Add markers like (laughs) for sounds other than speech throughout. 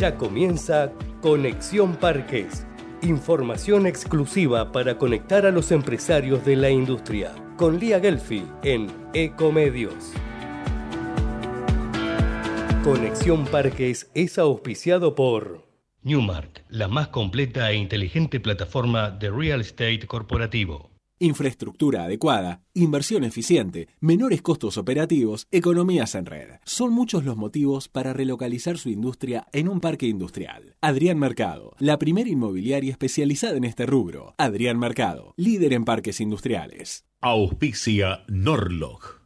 Ya comienza Conexión Parques. Información exclusiva para conectar a los empresarios de la industria. Con Lía Gelfi en Ecomedios. Conexión Parques es auspiciado por Newmark, la más completa e inteligente plataforma de real estate corporativo. Infraestructura adecuada, inversión eficiente, menores costos operativos, economías en red. Son muchos los motivos para relocalizar su industria en un parque industrial. Adrián Mercado, la primera inmobiliaria especializada en este rubro. Adrián Mercado, líder en parques industriales. Auspicia Norlog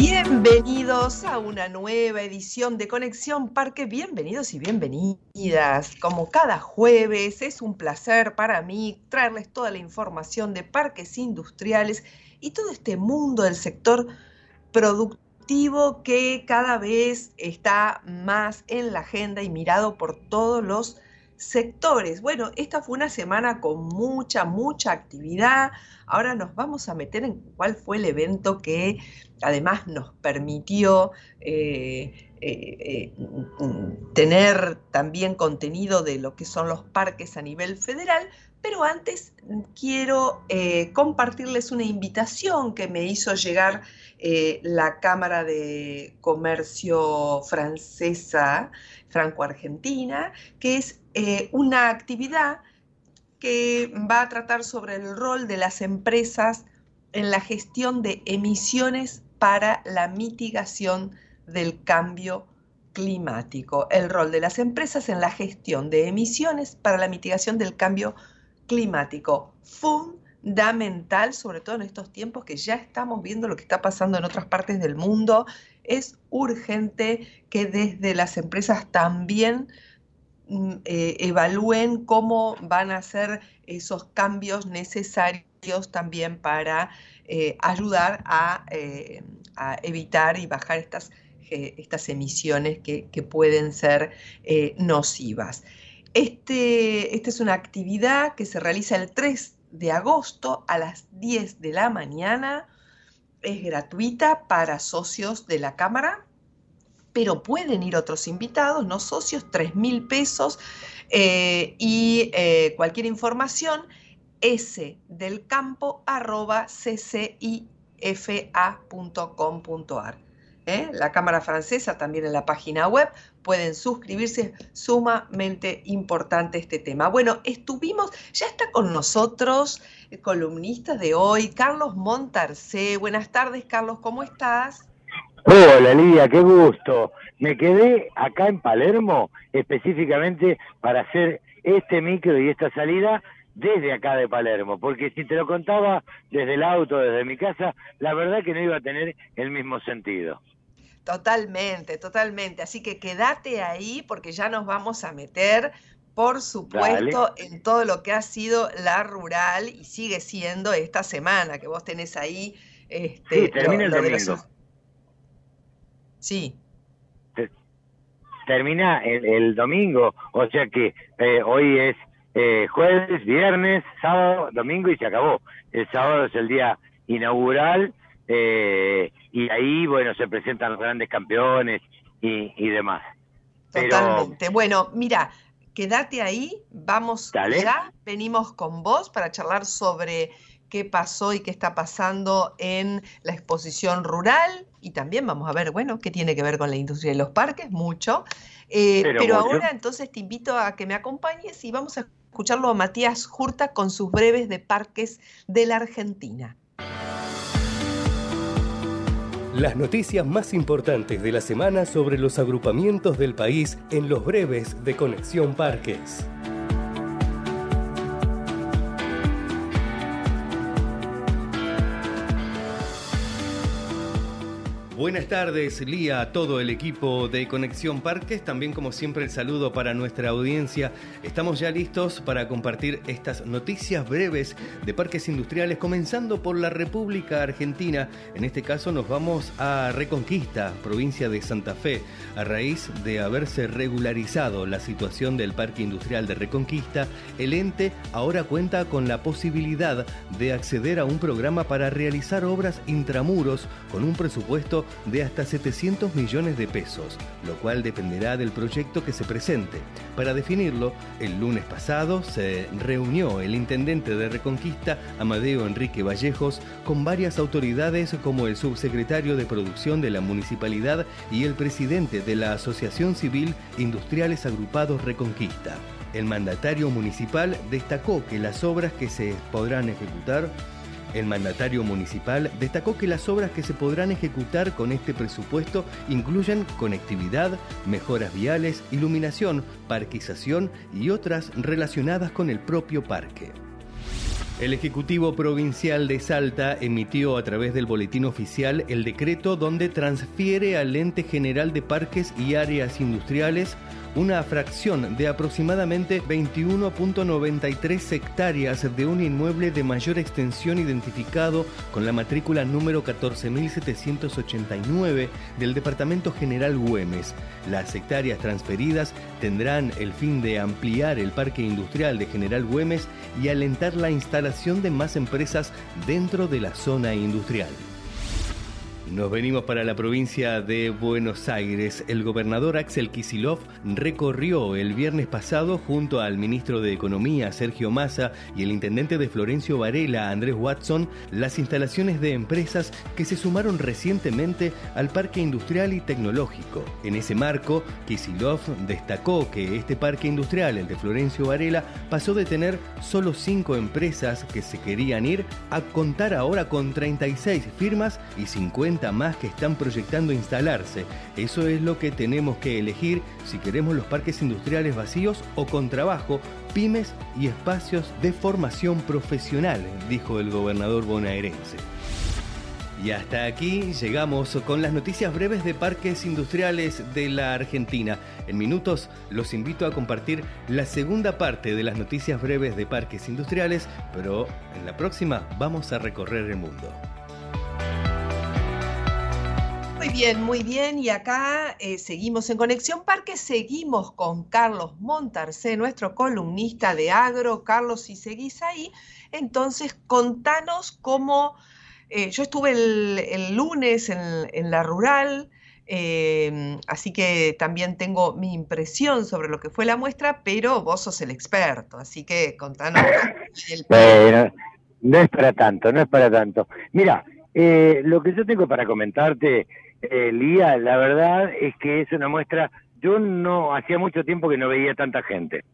Bienvenidos a una nueva edición de Conexión Parque. Bienvenidos y bienvenidas. Como cada jueves, es un placer para mí traerles toda la información de parques industriales y todo este mundo del sector productivo que cada vez está más en la agenda y mirado por todos los sectores. Bueno, esta fue una semana con mucha, mucha actividad. Ahora nos vamos a meter en cuál fue el evento que además nos permitió eh, eh, eh, tener también contenido de lo que son los parques a nivel federal, pero antes quiero compartirles una invitación que me hizo llegar la Cámara de Comercio francesa, franco-argentina, que es una actividad que va a tratar sobre el rol de las empresas en la gestión de emisiones para la mitigación del cambio climático, el rol de las empresas en la gestión de emisiones para la mitigación del cambio climático. Fundamental, sobre todo en estos tiempos que ya estamos viendo lo que está pasando en otras partes del mundo, es urgente que desde las empresas también mm, eh, evalúen cómo van a ser esos cambios necesarios también para eh, ayudar eh, a, evitar y bajar estas, estas emisiones que, pueden ser nocivas. Este, esta es una actividad que se realiza el 3 de agosto a las 10 de la mañana. Es gratuita para socios de la Cámara, pero pueden ir otros invitados, no socios, 3 mil pesos. y cualquier información s del campo arroba ccifa.com.ar. ¿Eh? La Cámara Francesa también en la página web pueden suscribirse, sumamente importante este tema. Bueno, estuvimos, ya está con nosotros el columnista de hoy, Carlos Montarcé. Buenas tardes, Carlos, ¿cómo estás? Hola, Lidia, qué gusto. Me quedé acá en Palermo específicamente para hacer este micro y esta salida desde acá de Palermo, porque si te lo contaba desde el auto, desde mi casa, la verdad que no iba a tener el mismo sentido. Totalmente, totalmente. Así que quédate ahí porque ya nos vamos a meter, por supuesto, en todo lo que ha sido la rural y sigue siendo esta semana que vos tenés ahí. Este, sí, termina el domingo. Sí. Termina el, domingo, o sea que eh, hoy es eh, jueves, viernes, sábado, domingo y se acabó. El sábado es el día inaugural eh, y ahí, bueno, se presentan los grandes campeones y, demás. Totalmente. Bueno, mira, quédate ahí, vamos ya, venimos con vos para charlar sobre qué pasó y qué está pasando en la exposición rural y también vamos a ver, bueno, qué tiene que ver con la industria de los parques, mucho. Eh, pero, ahora entonces te invito a que me acompañes y vamos a escucharlo a Matías Jurta con sus breves de parques de la Argentina. Las noticias más importantes de la semana sobre los agrupamientos del país en los breves de Conexión Parques. Buenas tardes, Lía, a todo el equipo de Conexión Parques. También, como siempre, el saludo para nuestra audiencia. Estamos ya listos para compartir estas noticias breves de parques industriales, comenzando por la República Argentina. En este caso, nos vamos a Reconquista, provincia de Santa Fe, a raíz de haberse regularizado la situación del Parque Industrial de Reconquista. El ente ahora cuenta con la posibilidad de acceder a un programa para realizar obras intramuros con un presupuesto de hasta 700 millones de pesos, lo cual dependerá del proyecto que se presente. Para definirlo, el lunes pasado se reunió el intendente de Reconquista, Amadeo Enrique Vallejos, con varias autoridades como el subsecretario de Producción de la Municipalidad y el presidente de la Asociación Civil Industriales Agrupados Reconquista. El mandatario municipal destacó que las obras que se podrán ejecutar el mandatario municipal destacó que las obras que se podrán ejecutar con este presupuesto incluyen conectividad, mejoras viales, iluminación, parquización y otras relacionadas con el propio parque. El Ejecutivo Provincial de Salta emitió a través del Boletín Oficial el decreto donde transfiere al Ente General de Parques y Áreas Industriales una fracción de aproximadamente 21.93 hectáreas de un inmueble de mayor extensión identificado con la matrícula número 14.789 del Departamento General Güemes. Las hectáreas transferidas tendrán el fin de ampliar el parque industrial de General Güemes y alentar la instalación de más empresas dentro de la zona industrial. Nos venimos para la provincia de Buenos Aires. El gobernador Axel Kisilov recorrió el viernes pasado junto al ministro de Economía Sergio Massa y el intendente de Florencio Varela Andrés Watson las instalaciones de empresas que se sumaron recientemente al parque industrial y tecnológico. En ese marco, Kisilov destacó que este parque industrial, el de Florencio Varela, pasó de tener solo cinco empresas que se querían ir a contar ahora con 36 firmas y 50 más que están proyectando instalarse. Eso es lo que tenemos que elegir si queremos los parques industriales vacíos o con trabajo, pymes y espacios de formación profesional, dijo el gobernador bonaerense. Y hasta aquí llegamos con las noticias breves de parques industriales de la Argentina. En minutos los invito a compartir la segunda parte de las noticias breves de parques industriales, pero en la próxima vamos a recorrer el mundo. Muy bien, muy bien. Y acá eh, seguimos en Conexión Parque, seguimos con Carlos Montarcé, nuestro columnista de agro. Carlos, si seguís ahí, entonces contanos cómo... Eh, yo estuve el, lunes en, la rural, eh, así que también tengo mi impresión sobre lo que fue la muestra, pero vos sos el experto, así que contanos. (laughs) El... no es para tanto, no es para tanto. Mira, lo que yo tengo para comentarte eh, Lía, la verdad es que es una muestra, yo no, hacía mucho tiempo que no veía tanta gente.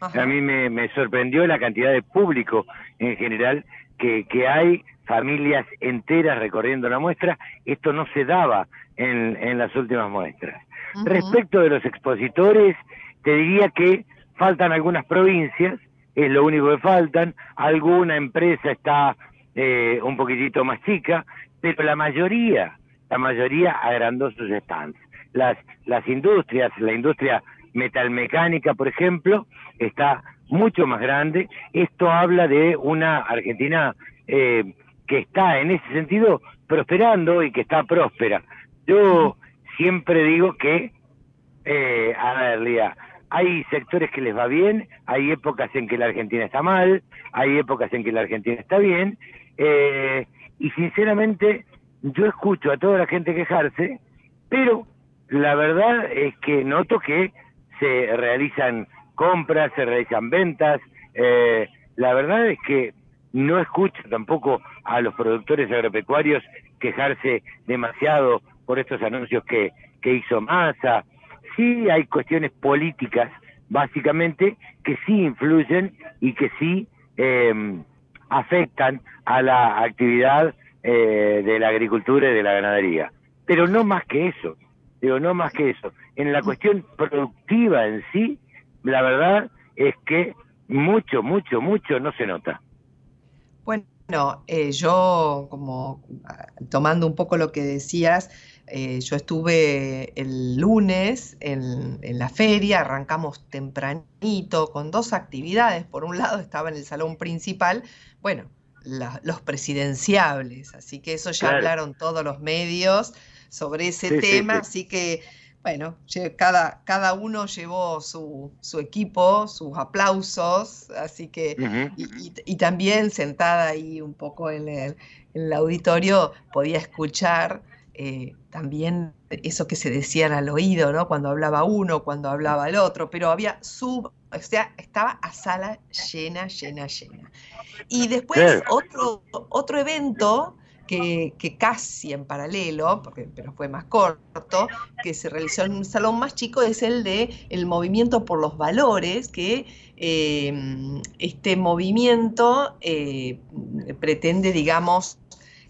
A mí me, sorprendió la cantidad de público en general que, que hay, familias enteras recorriendo la muestra, esto no se daba en, en las últimas muestras. Respecto de los expositores, te diría que faltan algunas provincias, es lo único que faltan, alguna empresa está eh, un poquitito más chica, pero la mayoría la mayoría agrandó sus stands. Las, las industrias, la industria metalmecánica, por ejemplo, está mucho más grande. Esto habla de una Argentina eh, que está en ese sentido prosperando y que está próspera. Yo siempre digo que, eh, a ver, Lía, hay sectores que les va bien, hay épocas en que la Argentina está mal, hay épocas en que la Argentina está bien, eh, y sinceramente yo escucho a toda la gente quejarse, pero la verdad es que noto que se realizan compras, se realizan ventas, eh, la verdad es que no escucho tampoco a los productores agropecuarios quejarse demasiado por estos anuncios que, que hizo Massa. Sí hay cuestiones políticas, básicamente, que sí influyen y que sí eh, afectan a la actividad eh, de la agricultura y de la ganadería. Pero no más que eso, digo, no más que eso. En la cuestión productiva en sí, la verdad es que mucho, mucho, mucho no se nota. Bueno, eh, yo como ah, tomando un poco lo que decías, eh, yo estuve el lunes en, la feria, arrancamos tempranito con dos actividades. Por un lado estaba en el salón principal, bueno, los presidenciables, así que eso ya hablaron todos los medios sobre ese tema, así que bueno, cada, cada uno llevó su, equipo, sus aplausos, así que, y, también sentada ahí un poco en el, auditorio podía escuchar eh, también eso que se decían al oído, ¿no? Cuando hablaba uno, cuando hablaba el otro, pero había sub, o sea, estaba a sala llena, llena, llena. Y después otro, otro evento que, casi en paralelo, porque, pero fue más corto, que se realizó en un salón más chico, es el de el movimiento por los valores, que em, este movimiento eh, pretende, digamos,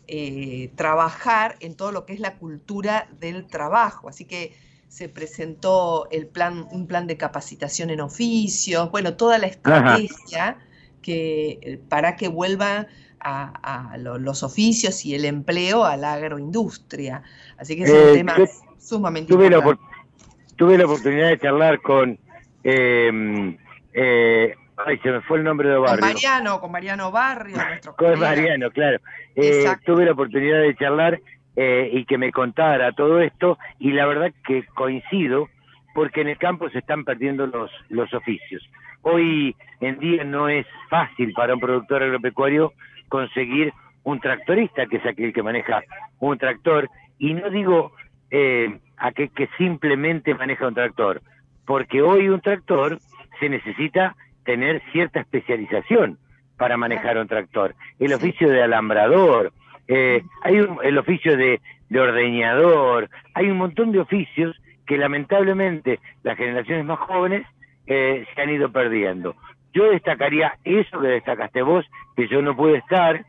eh, trabajar en todo lo que es la cultura del trabajo. Así que se presentó el plan, un plan de capacitación en oficios, bueno, toda la estrategia que, eh, para que vuelva a, los oficios y el empleo a la agroindustria. Así que es un eh, tema sumamente tuve importante. La, tuve la oportunidad de charlar con... Em, eh, ay, se me fue el nombre de Barrio. Con Mariano, con Mariano Barrio, nuestro Con Mariano, claro. Eh, tuve la oportunidad de charlar y que me contara todo esto y la verdad que coincido porque en el campo se están perdiendo los, los oficios. Hoy en día no es fácil para un productor agropecuario conseguir un tractorista, que es aquel que maneja un tractor, y no digo eh, aquel que simplemente maneja un tractor, porque hoy un tractor se necesita tener cierta especialización para manejar un tractor. El oficio de alambrador, eh, hay el oficio de, ordeñador, hay un montón de oficios que lamentablemente las generaciones más jóvenes eh, se han ido perdiendo. Yo destacaría eso que destacaste vos, que yo no pude estar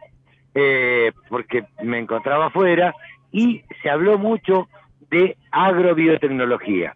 eh, porque me encontraba afuera, y se habló mucho de agrobiotecnología.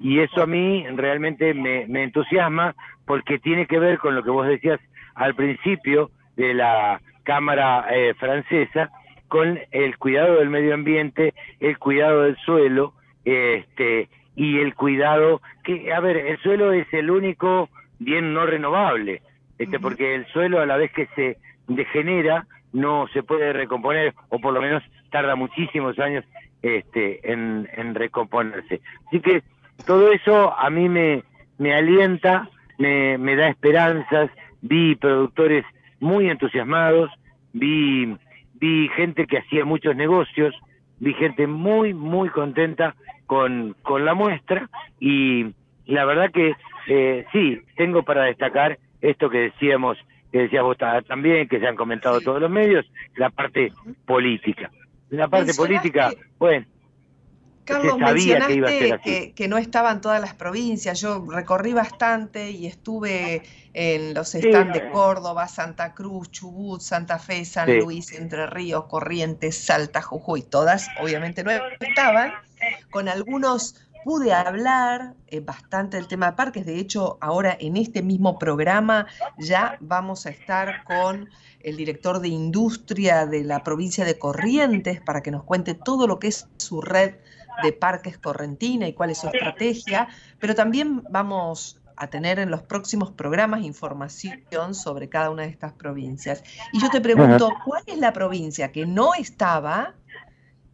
Y eso a mí realmente me, entusiasma porque tiene que ver con lo que vos decías al principio de la Cámara eh, Francesa, con el cuidado del medio ambiente, el cuidado del suelo, este, y el cuidado que, a ver, el suelo es el único bien no renovable, este, porque el suelo a la vez que se degenera no se puede recomponer o por lo menos tarda muchísimos años este, en, recomponerse. Así que todo eso a mí me, me alienta, me, me da esperanzas, vi productores muy entusiasmados, vi, vi gente que hacía muchos negocios, vi gente muy, muy contenta con, con la muestra y la verdad que eh, sí, tengo para destacar esto que decíamos, que decías vos también, que se han comentado todos los medios, la parte política. La parte política, bueno. Carlos, mencionaste que, que, no estaban todas las provincias. Yo recorrí bastante y estuve en los stands de Córdoba, Santa Cruz, Chubut, Santa Fe, San Luis, Entre Ríos, Corrientes, Salta, Jujuy. Todas, obviamente, no estaban, con algunos pude hablar eh, bastante del tema de parques. De hecho, ahora en este mismo programa ya vamos a estar con el director de industria de la provincia de Corrientes para que nos cuente todo lo que es su red de parques correntina y cuál es su estrategia. Pero también vamos a tener en los próximos programas información sobre cada una de estas provincias. Y yo te pregunto, ¿cuál es la provincia que no estaba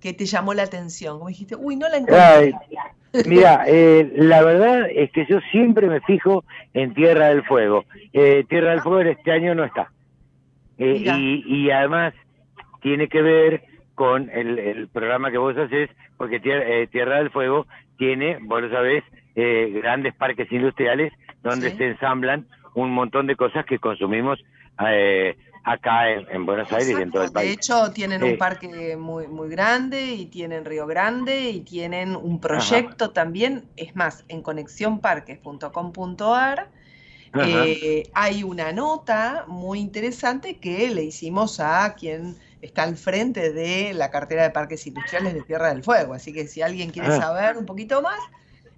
que te llamó la atención? Como dijiste, uy, no la encontré. Mira, eh, la verdad es que yo siempre me fijo en Tierra del Fuego. Eh, Tierra del Fuego este año no está. Eh, y, además tiene que ver con el, programa que vos haces, porque Tierra, del Fuego tiene, vos lo sabés, grandes parques industriales donde se ensamblan un montón de cosas que consumimos acá en, Buenos Aires y en todo el país. De hecho, tienen un parque muy, muy grande y tienen Río Grande y tienen un proyecto también, es más, en conexionparques.com.ar eh, hay una nota muy interesante que le hicimos a quien está al frente de la cartera de parques industriales de Tierra del Fuego. Así que si alguien quiere ah. saber un poquito más,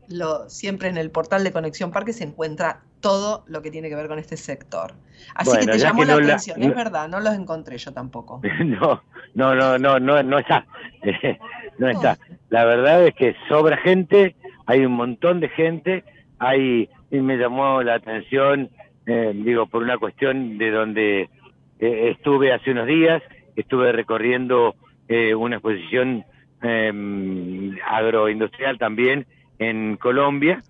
lo, siempre en el portal de Conexión Parque se encuentra todo lo que tiene que ver con este sector. Así que te llamó la atención, es verdad, no los encontré yo tampoco. (laughs) No, no, no, no, no, no está. (laughs) no está. La verdad es que sobra gente, hay un montón de gente, hay, y me llamó la atención, eh, digo, por una cuestión de donde eh, estuve hace unos días, estuve recorriendo eh, una exposición em, agroindustrial también en Colombia.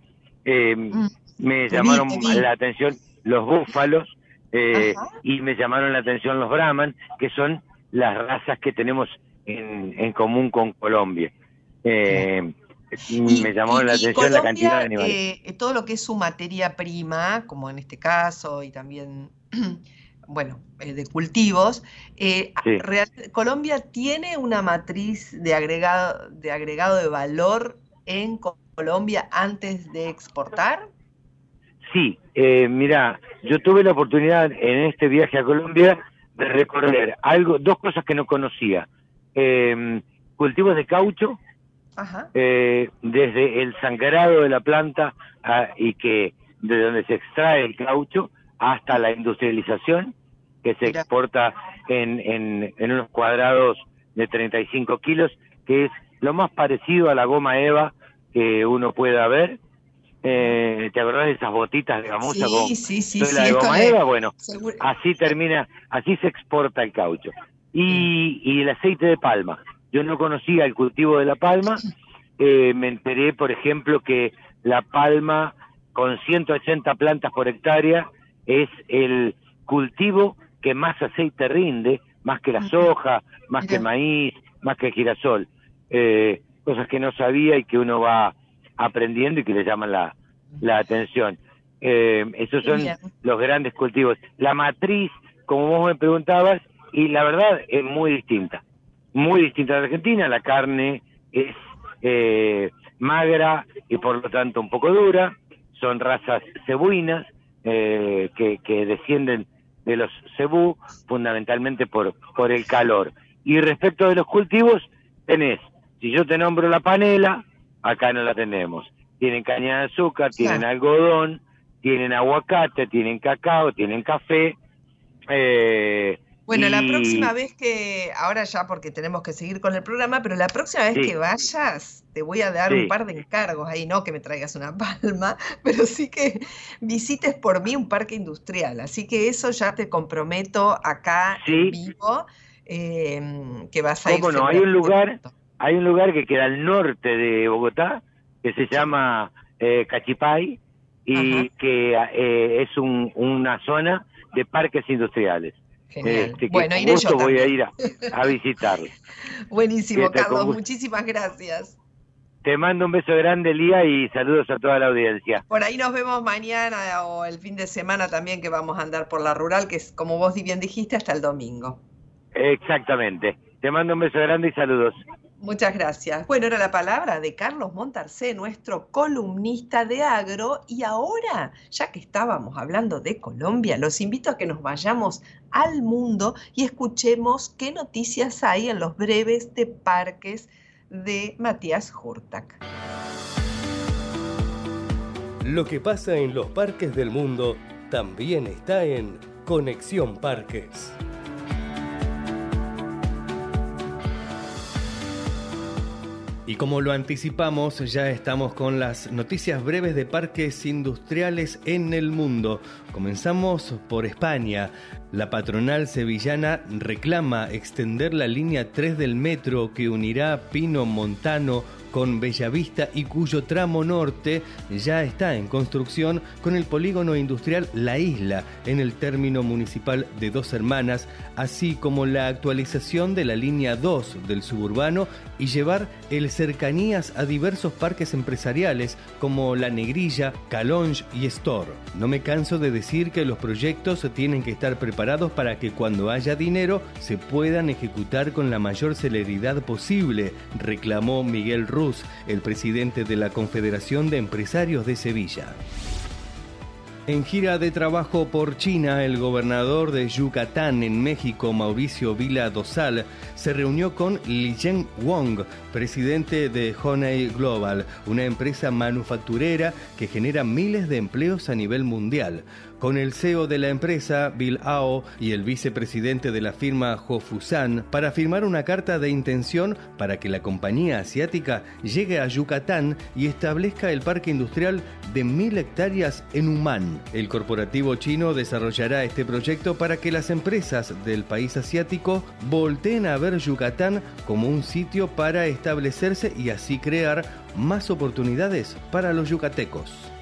Em, mm. Me llamaron la atención los búfalos y me llamaron la atención los brahman, que son las razas que tenemos en, en común con Colombia. Eh, me llamó la atención la cantidad de animales. Eh, todo lo que es su materia prima, como en este caso, y también, (clears throat) bueno, eh, de cultivos, Colombia tiene una matriz de agregado, de agregado de valor en Colombia antes de exportar. Sí, mira, yo tuve la oportunidad en este viaje a Colombia de recorrer algo, dos cosas que no conocía. cultivos de caucho, eh, desde el sangrado de la planta ah, y que de donde se extrae el caucho hasta la industrialización que se exporta en, en, unos cuadrados de 35 kilos, que es lo más parecido a la goma Eva que uno pueda ver. Eh, ¿Te acordás de esas botitas de gamuza sí, sí, sí, la de goma Eva? Bueno, así termina, así se exporta el caucho. Y, y el aceite de palma, yo no conocía el cultivo de la palma, eh, me enteré, por ejemplo, que la palma con 180 plantas por hectárea es el cultivo que más aceite rinde, más que la soja, más que el maíz, más que el girasol. Eh, cosas que no sabía y que uno va aprendiendo y que le llaman la, la atención. Eh, esos son los grandes cultivos. La matriz, como vos me preguntabas, y la verdad es muy distinta muy distinta a la Argentina, la carne es eh, magra y por lo tanto un poco dura, son razas cebuinas eh, que, que, descienden de los cebú fundamentalmente por, por el calor. Y respecto de los cultivos, tenés, si yo te nombro la panela, acá no la tenemos. Tienen caña de azúcar, tienen algodón, tienen aguacate, tienen cacao, tienen café, eh, bueno, la próxima vez que, ahora ya porque tenemos que seguir con el programa, pero la próxima vez que vayas, te voy a dar un par de encargos ahí, no que me traigas una (laughs) palma, pero sí que visites por mí un parque industrial. Así que eso ya te comprometo acá en vivo, em, que vas a ir. Bueno, hay un lugar, hay un lugar que queda al norte de Bogotá, que se llama eh, Cachipay, y que eh, es una zona de parques industriales. Este, bueno, iré yo voy a ir a, (laughs) a visitarlo. Buenísimo, Carlos, muchísimas gracias. Te mando un beso grande, Lía, y saludos a toda la audiencia. Por ahí nos vemos mañana o el fin de semana también que vamos a andar por la rural, que es, como vos bien dijiste, hasta el domingo. Exactamente. Te mando un beso grande y saludos. Muchas gracias. Bueno, era la palabra de Carlos Montarcé, nuestro columnista de agro. Y ahora, ya que estábamos hablando de Colombia, los invito a que nos vayamos al mundo y escuchemos qué noticias hay en los breves de parques de Matías Hurtak. Lo que pasa en los parques del mundo también está en Conexión Parques. Y como lo anticipamos, ya estamos con las noticias breves de parques industriales en el mundo. Comenzamos por España. La patronal sevillana reclama extender la línea 3 del metro que unirá Pino Montano con Bellavista y cuyo tramo norte ya está en construcción con el polígono industrial La Isla en el término municipal de Dos Hermanas, así como la actualización de la línea 2 del suburbano y llevar el cercanías a diversos parques empresariales como La Negrilla, Calonge y Store. No me canso de decir que los proyectos tienen que estar preparados para que cuando haya dinero se puedan ejecutar con la mayor celeridad posible, reclamó Miguel Ruz, el presidente de la Confederación de Empresarios de Sevilla. En gira de trabajo por China, el gobernador de Yucatán en México, Mauricio Vila Dosal, se reunió con Li Zhen Wong, presidente de Honey Global, una empresa manufacturera que genera miles de empleos a nivel mundial con el CEO de la empresa, Bill Ao, y el vicepresidente de la firma Hofusan para firmar una carta de intención para que la compañía asiática llegue a Yucatán y establezca el parque industrial de mil hectáreas en Humán. El corporativo chino desarrollará este proyecto para que las empresas del país asiático volteen a ver Yucatán como un sitio para establecerse y así crear más oportunidades para los yucatecos.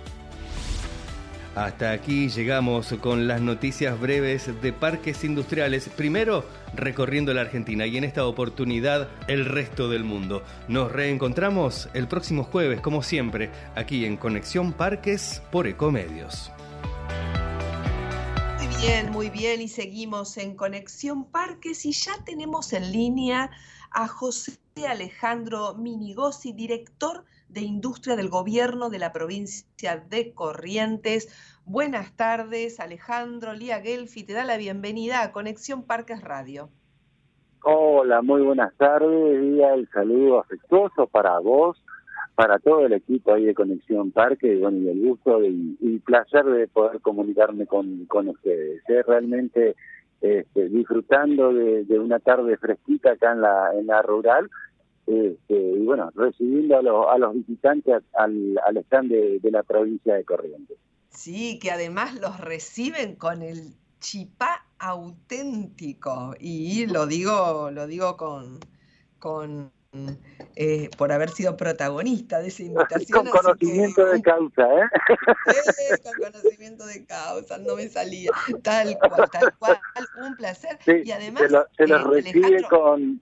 Hasta aquí llegamos con las noticias breves de parques industriales. Primero, recorriendo la Argentina y en esta oportunidad el resto del mundo. Nos reencontramos el próximo jueves, como siempre, aquí en Conexión Parques por Ecomedios. Muy bien, muy bien. Y seguimos en Conexión Parques y ya tenemos en línea a José Alejandro Minigosi, director de Industria del Gobierno de la provincia de Corrientes. Buenas tardes, Alejandro Lía Gelfi, te da la bienvenida a Conexión Parques Radio. Hola, muy buenas tardes, y el saludo afectuoso para vos, para todo el equipo ahí de Conexión Parque, y bueno, y el gusto y, placer de poder comunicarme con, ustedes. ¿eh? Realmente este, disfrutando de, una tarde fresquita acá en la, en la rural, este, y bueno, recibiendo a, los, visitantes al, al stand de, la provincia de Corrientes. Sí, que además los reciben con el chipá auténtico y lo digo, lo digo con, con eh, por haber sido protagonista de esa (laughs) invitación. con conocimiento de causa, ¿eh? con conocimiento de causa, no me salía. Tal cual, tal cual, un placer. y además. Se lo, eh, recibe con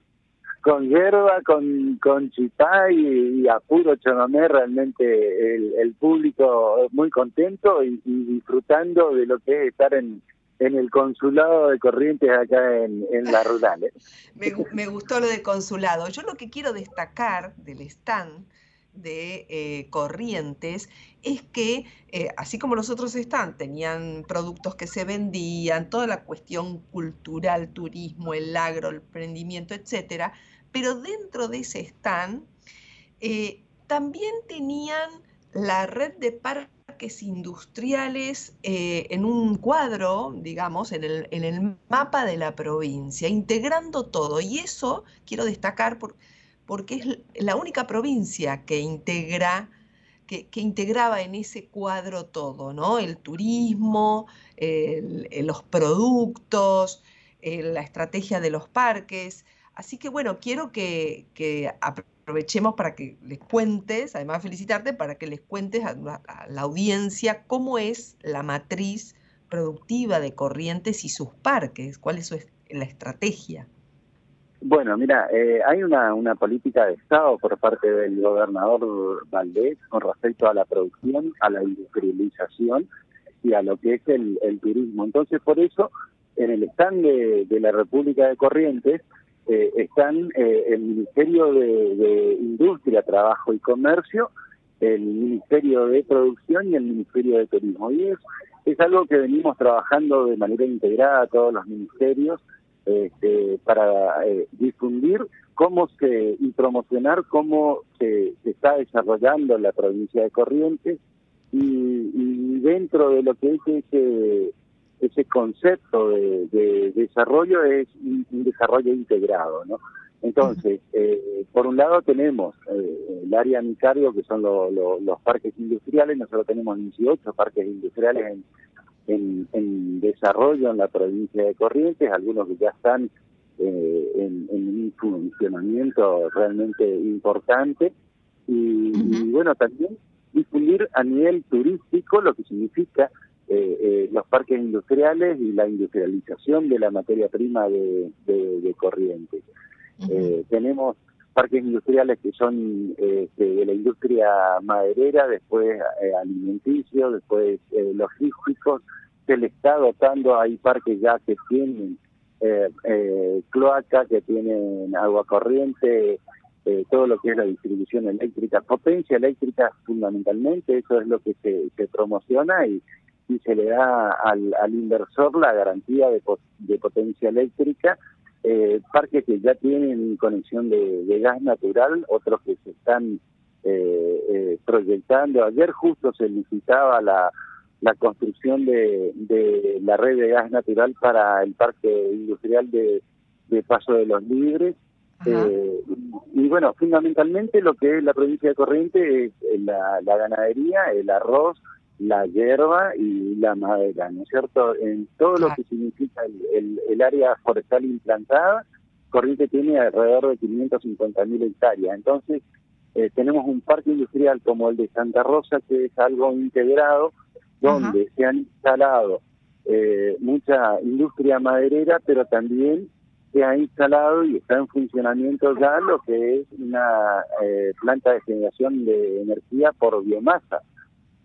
con hierba, con, con chipá y, a puro chonomé, realmente el, público muy contento y, disfrutando de lo que es estar en, en el consulado de Corrientes acá en, en la rural. ¿eh? (laughs) me, me, gustó lo de consulado. Yo lo que quiero destacar del stand de eh, Corrientes es que, eh, así como los otros stands tenían productos que se vendían, toda la cuestión cultural, turismo, el agro, el emprendimiento, etcétera, pero dentro de ese stand eh, también tenían la red de parques industriales en un cuadro, digamos, en el, mapa de la provincia, integrando todo. Y eso quiero destacar porque es la única provincia que integra que, integraba en ese cuadro todo, ¿no? El turismo, los productos, la estrategia de los parques. Así que bueno, quiero que, aprovechemos para que les cuentes, además felicitarte, para que les cuentes a, la audiencia cómo es la matriz productiva de Corrientes y sus parques, cuál es la estrategia. Bueno, mira, eh, hay una, una política de Estado por parte del gobernador Valdés con respecto a la producción, a la industrialización y a lo que es el, turismo. Entonces, por eso, en el stand de la República de Corrientes, eh, están eh, el Ministerio de, Industria, Trabajo y Comercio, el Ministerio de Producción y el Ministerio de Turismo. Y es, es algo que venimos trabajando de manera integrada todos los ministerios este, para eh, difundir cómo se y promocionar cómo se, está desarrollando la provincia de Corrientes. Y, y dentro de lo que es ese ese concepto de, desarrollo es un, desarrollo integrado, ¿no? Entonces, eh, por un lado tenemos eh, el área Micario, que son los parques industriales, nosotros tenemos 18 parques industriales en, en, desarrollo en la provincia de Corrientes, algunos que ya están eh, en, un funcionamiento realmente importante, y bueno, también difundir a nivel turístico lo que significa eh, eh, los parques industriales y la industrialización de la materia prima de, de, Corrientes. Eh, tenemos parques industriales que son este, de la industria maderera, después alimenticios, después logísticos. Se le está dotando, hay parques ya que tienen cloaca, que tienen agua corriente, todo lo que es la distribución eléctrica, potencia eléctrica fundamentalmente, eso es lo que se, promociona y, y se le da al, inversor la garantía de potencia eléctrica, eh, parques que ya tienen conexión de, gas natural, otros que se están eh, eh, proyectando. Ayer justo se licitaba la, la construcción de, de, la red de gas natural para el parque industrial de, de Paso de los Libres. Eh, y bueno, fundamentalmente lo que es la provincia de Corrientes es la, la ganadería, el arroz, la hierba y la madera, ¿no es cierto? En todo lo que significa el, el, área forestal implantada, Corrientes tiene alrededor de 550 mil hectáreas. Entonces, eh, tenemos un parque industrial como el de Santa Rosa, que es algo integrado, donde se han instalado eh, mucha industria maderera, pero también se ha instalado y está en funcionamiento ya lo que es una eh, planta de generación de energía por biomasa.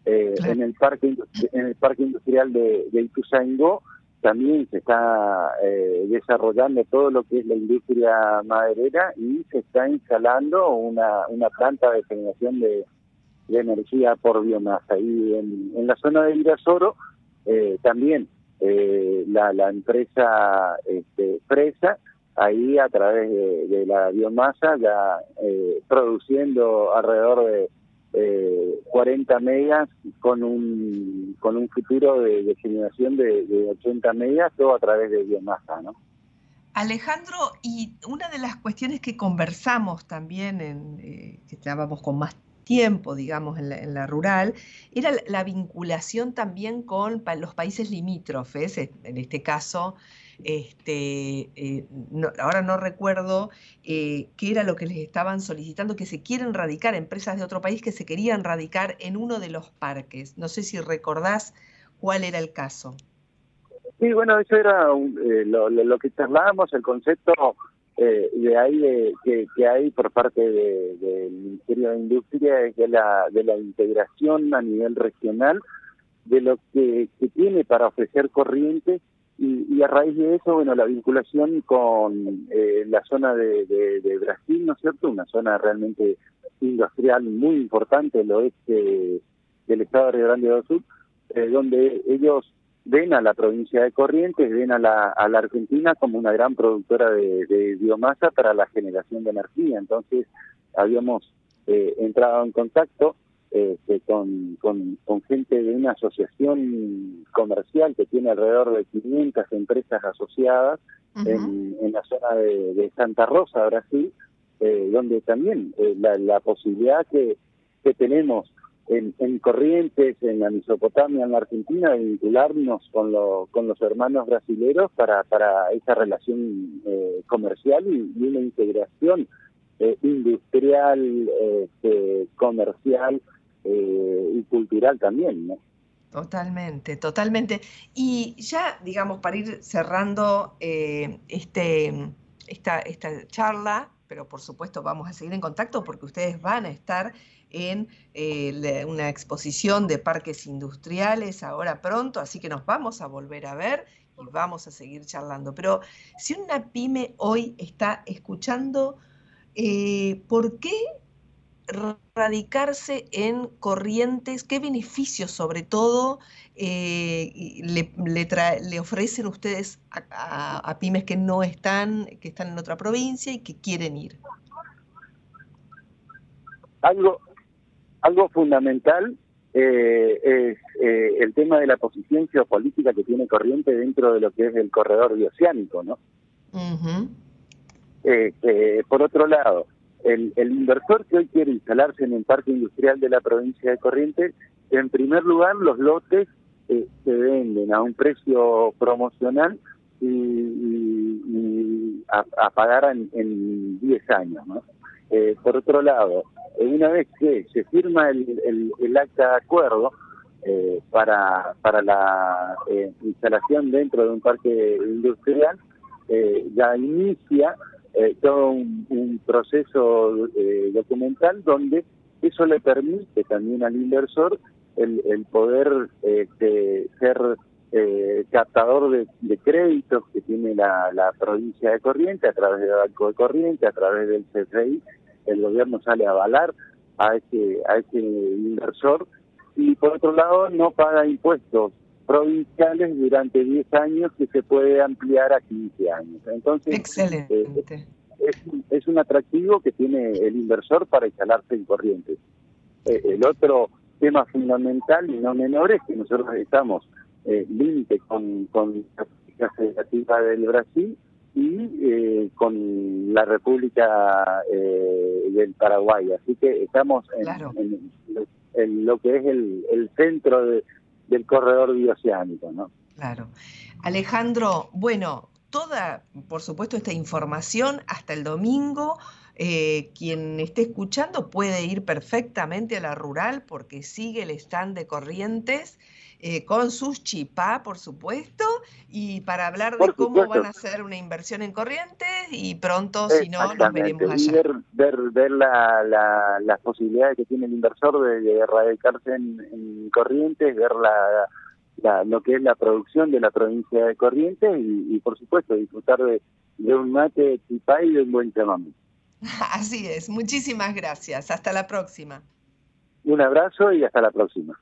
Eh, en el parque en el parque industrial de, de Ituzaingó también se está eh, desarrollando todo lo que es la industria maderera y se está instalando una, una planta de generación de, energía por biomasa. Y en, en la zona de Virasoro eh, también eh, la, la empresa este, Fresa, ahí a través de, la biomasa, ya eh, produciendo alrededor de eh, 40 megas con un con un futuro de, generación de, de, 80 megas, todo a través de biomasa, ¿no? Alejandro, y una de las cuestiones que conversamos también, en, eh, que estábamos con más tiempo, digamos, en la, rural, era la vinculación también con los países limítrofes, en este caso, este, eh, ahora no recuerdo eh, qué era lo que les estaban solicitando, que se quieren radicar, empresas de otro país que se querían radicar en uno de los parques. No sé si recordás cuál era el caso. Sí, bueno, eso era eh, lo, que charlábamos, el concepto de ahí que, que, hay por parte del Ministerio de Industria de la, de la integración a nivel regional de lo que, tiene para ofrecer corrientes y, a raíz de eso, bueno, la vinculación con eh, la zona de, de, Brasil, ¿no es cierto? Una zona realmente industrial muy importante, el oeste del estado de Río Grande do Sur, eh, donde ellos ven a la provincia de Corrientes, ven a la, a la Argentina como una gran productora de, biomasa para la generación de energía. Entonces, habíamos eh, entrado en contacto este, con, con, gente de una asociación comercial que tiene alrededor de 500 empresas asociadas en, en, la zona de, Santa Rosa, Brasil, eh, donde también eh, la, la posibilidad que, que tenemos en, Corrientes, en la Mesopotamia, en la Argentina, de vincularnos con, con los hermanos brasileros para, para esa relación eh, comercial y, una integración eh, industrial, este, comercial eh, y cultural también, ¿no? Totalmente, totalmente. Y ya, digamos, para ir cerrando este, esta, esta charla, pero por supuesto vamos a seguir en contacto porque ustedes van a estar en eh, una exposición de parques industriales ahora pronto, así que nos vamos a volver a ver y vamos a seguir charlando. Pero si una pyme hoy está escuchando, eh, ¿por qué radicarse en corrientes? ¿Qué beneficios sobre todo eh, le, le, ofrecen ustedes a pymes que no están, que están en otra provincia y que quieren ir? Algo, algo fundamental eh, es eh, el tema de la posición geopolítica que tiene Corriente dentro de lo que es el corredor bioceánico, ¿no? Eh, por otro lado, el, el, inversor que hoy quiere instalarse en el parque industrial de la provincia de Corrientes, en primer lugar, los lotes se venden a un precio promocional y, a, pagar en 10 años, ¿no? por otro lado, una vez que se firma el, el, acta de acuerdo eh, para, para la eh, instalación dentro de un parque industrial, eh, ya inicia todo un, proceso documental donde eso le permite también al inversor el, el poder este, ser captador de, créditos que tiene la, la provincia de Corriente a través del Banco de Corriente, a través del CFI, el gobierno sale a avalar a ese, a ese inversor y por otro lado no paga impuestos provinciales durante 10 años que se puede ampliar a 15 años. Entonces, Excelente. es, es, un atractivo que tiene el inversor para instalarse en Corrientes. el otro tema fundamental y no menor es que nosotros estamos eh, límite con, con la República Federativa del Brasil y eh, con la República eh, del Paraguay. Así que estamos en, lo que es el, centro del corredor bioceánico. ¿no? Claro. Alejandro, bueno, toda, por supuesto, esta información hasta el domingo. Eh, quien esté escuchando puede ir perfectamente a la rural porque sigue el stand de Corrientes eh, con sus chipá, por supuesto, y para hablar de cómo van a hacer una inversión en Corrientes y pronto, si no, nos veremos allá. ver, ver, ver la, la, las posibilidades que tiene el inversor de, radicarse en, Corrientes, ver la, lo que es la producción de la provincia de Corrientes y, por supuesto, disfrutar de, un mate chipá y de un buen chamamé. (laughs) Así es, muchísimas gracias. Hasta la próxima. Un abrazo y hasta la próxima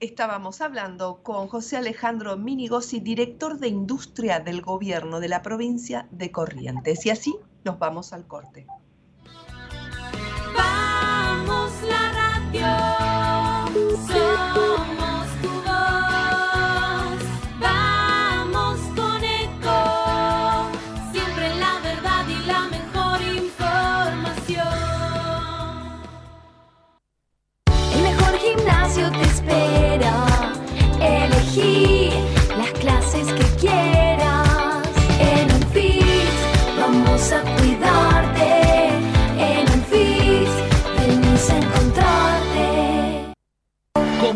estábamos hablando con José Alejandro Minigosi, director de industria del gobierno de la provincia de Corrientes. Y así nos vamos al corte.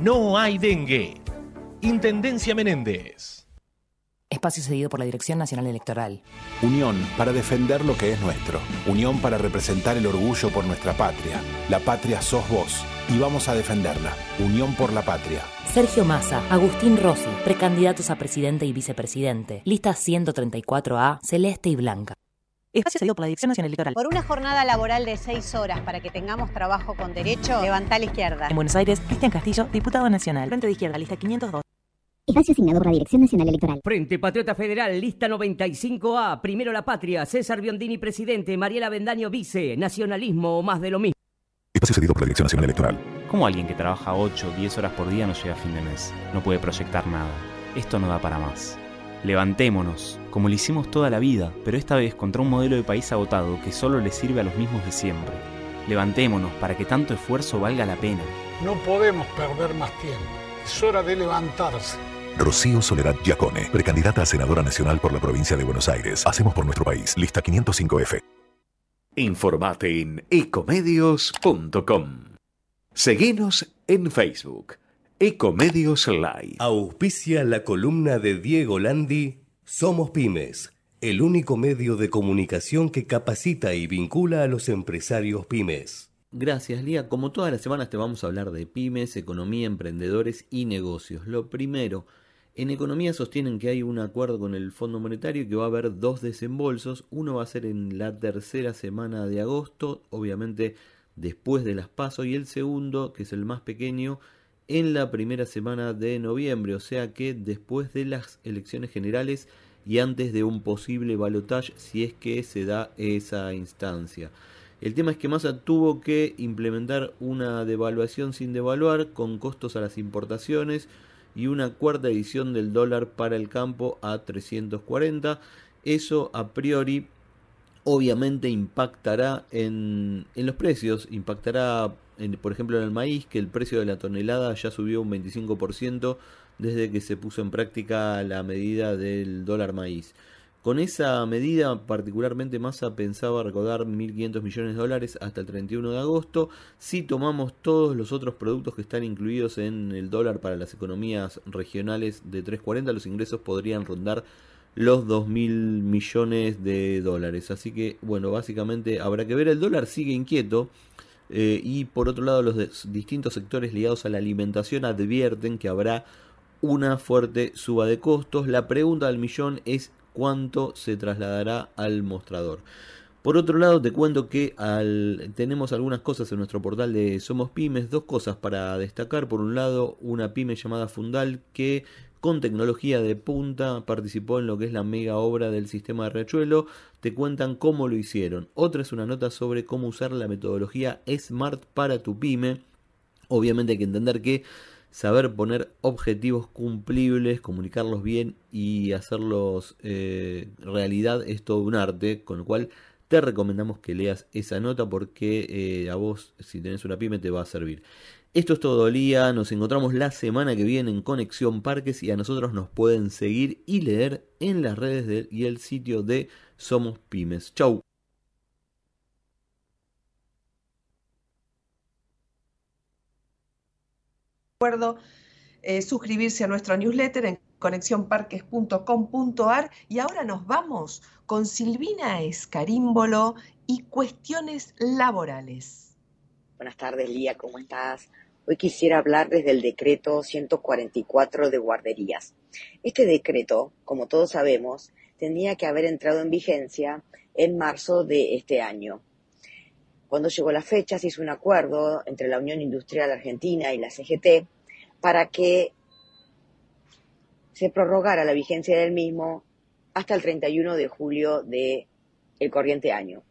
no hay dengue. Intendencia Menéndez. Espacio cedido por la Dirección Nacional Electoral. Unión para defender lo que es nuestro. Unión para representar el orgullo por nuestra patria. La patria sos vos y vamos a defenderla. Unión por la patria. Sergio Massa, Agustín Rossi, precandidatos a presidente y vicepresidente. Lista 134A, celeste y blanca. Espacio cedido por la Dirección Nacional Electoral. Por una jornada laboral de seis horas para que tengamos trabajo con derecho, levanta la izquierda. En Buenos Aires, Cristian Castillo, diputado nacional. Frente de izquierda, lista 502. Espacio asignado por la Dirección Nacional Electoral. Frente Patriota Federal, lista 95A. Primero la patria. César Biondini, presidente. Mariela Bendaño, vice. Nacionalismo o más de lo mismo. Espacio cedido por la Dirección Nacional Electoral. ¿Cómo alguien que trabaja 8 o 10 horas por día no llega a fin de mes? No puede proyectar nada. Esto no da para más. Levantémonos, como lo hicimos toda la vida, pero esta vez contra un modelo de país agotado que solo le sirve a los mismos de siempre. Levantémonos para que tanto esfuerzo valga la pena. No podemos perder más tiempo. Es hora de levantarse. Rocío Soledad Giacone, precandidata a senadora nacional por la provincia de Buenos Aires. Hacemos por nuestro país. Lista 505F. Informate en ecomedios.com. Seguinos en Facebook Ecomedios Live. Auspicia la columna de Diego Landi, Somos Pymes, el único medio de comunicación que capacita y vincula a los empresarios pymes. Gracias, Lía. Como todas las semanas te vamos a hablar de pymes, economía, emprendedores y negocios. Lo primero, en economía sostienen que hay un acuerdo con el Fondo Monetario que va a haber dos desembolsos. Uno va a ser en la tercera semana de agosto, obviamente después de las pasos, y el segundo, que es el más pequeño, en la primera semana de noviembre, o sea que después de las elecciones generales y antes de un posible balotaje si es que se da esa instancia. El tema es que Massa tuvo que implementar una devaluación sin devaluar con costos a las importaciones y una cuarta edición del dólar para el campo a 340. Eso a priori obviamente impactará en, en los precios, impactará por ejemplo en el maíz, que el precio de la tonelada ya subió un 25% desde que se puso en práctica la medida del dólar maíz. Con esa medida, particularmente Massa pensaba recaudar 1.500 millones de dólares hasta el 31 de agosto. Si tomamos todos los otros productos que están incluidos en el dólar para las economías regionales de 340, los ingresos podrían rondar los 2.000 millones de dólares. Así que, bueno, básicamente habrá que ver. El dólar sigue inquieto. Eh, y por otro lado, los distintos sectores ligados a la alimentación advierten que habrá una fuerte suba de costos. La pregunta del millón es cuánto se trasladará al mostrador. Por otro lado, te cuento que al, tenemos algunas cosas en nuestro portal de Somos Pymes, dos cosas para destacar. Por un lado, una pyme llamada Fundal que con tecnología de punta participó en lo que es la mega obra del sistema de Riachuelo. Te cuentan cómo lo hicieron. Otra es una nota sobre cómo usar la metodología Smart para tu pyme. Obviamente hay que entender que saber poner objetivos cumplibles, comunicarlos bien y hacerlos eh, realidad es todo un arte, con lo cual te recomendamos que leas esa nota porque eh, a vos, si tenés una pyme, te va a servir. Esto es todo día, nos encontramos la semana que viene en Conexión Parques y a nosotros nos pueden seguir y leer en las redes y el sitio de Somos Pymes. Chau. Recuerdo eh, suscribirse a nuestro newsletter en conexionparques.com.ar y ahora nos vamos con Silvina Escarímbolo y cuestiones laborales. Buenas tardes, Lía, ¿cómo estás? Hoy quisiera hablar desde el decreto 144 de guarderías. Este decreto, como todos sabemos, tenía que haber entrado en vigencia en marzo de este año. Cuando llegó la fecha, se hizo un acuerdo entre la Unión Industrial Argentina y la CGT para que se prorrogara la vigencia del mismo hasta el 31 de julio del el corriente año.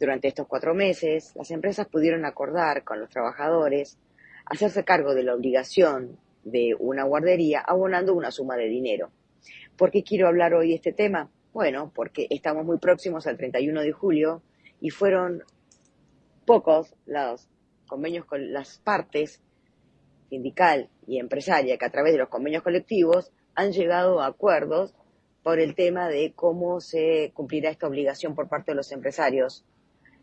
Durante estos cuatro meses, las empresas pudieron acordar con los trabajadores hacerse cargo de la obligación de una guardería abonando una suma de dinero. ¿Por qué quiero hablar hoy de este tema? Bueno, porque estamos muy próximos al 31 de julio y fueron pocos los convenios con las partes sindical y empresaria que a través de los convenios colectivos han llegado a acuerdos por el tema de cómo se cumplirá esta obligación por parte de los empresarios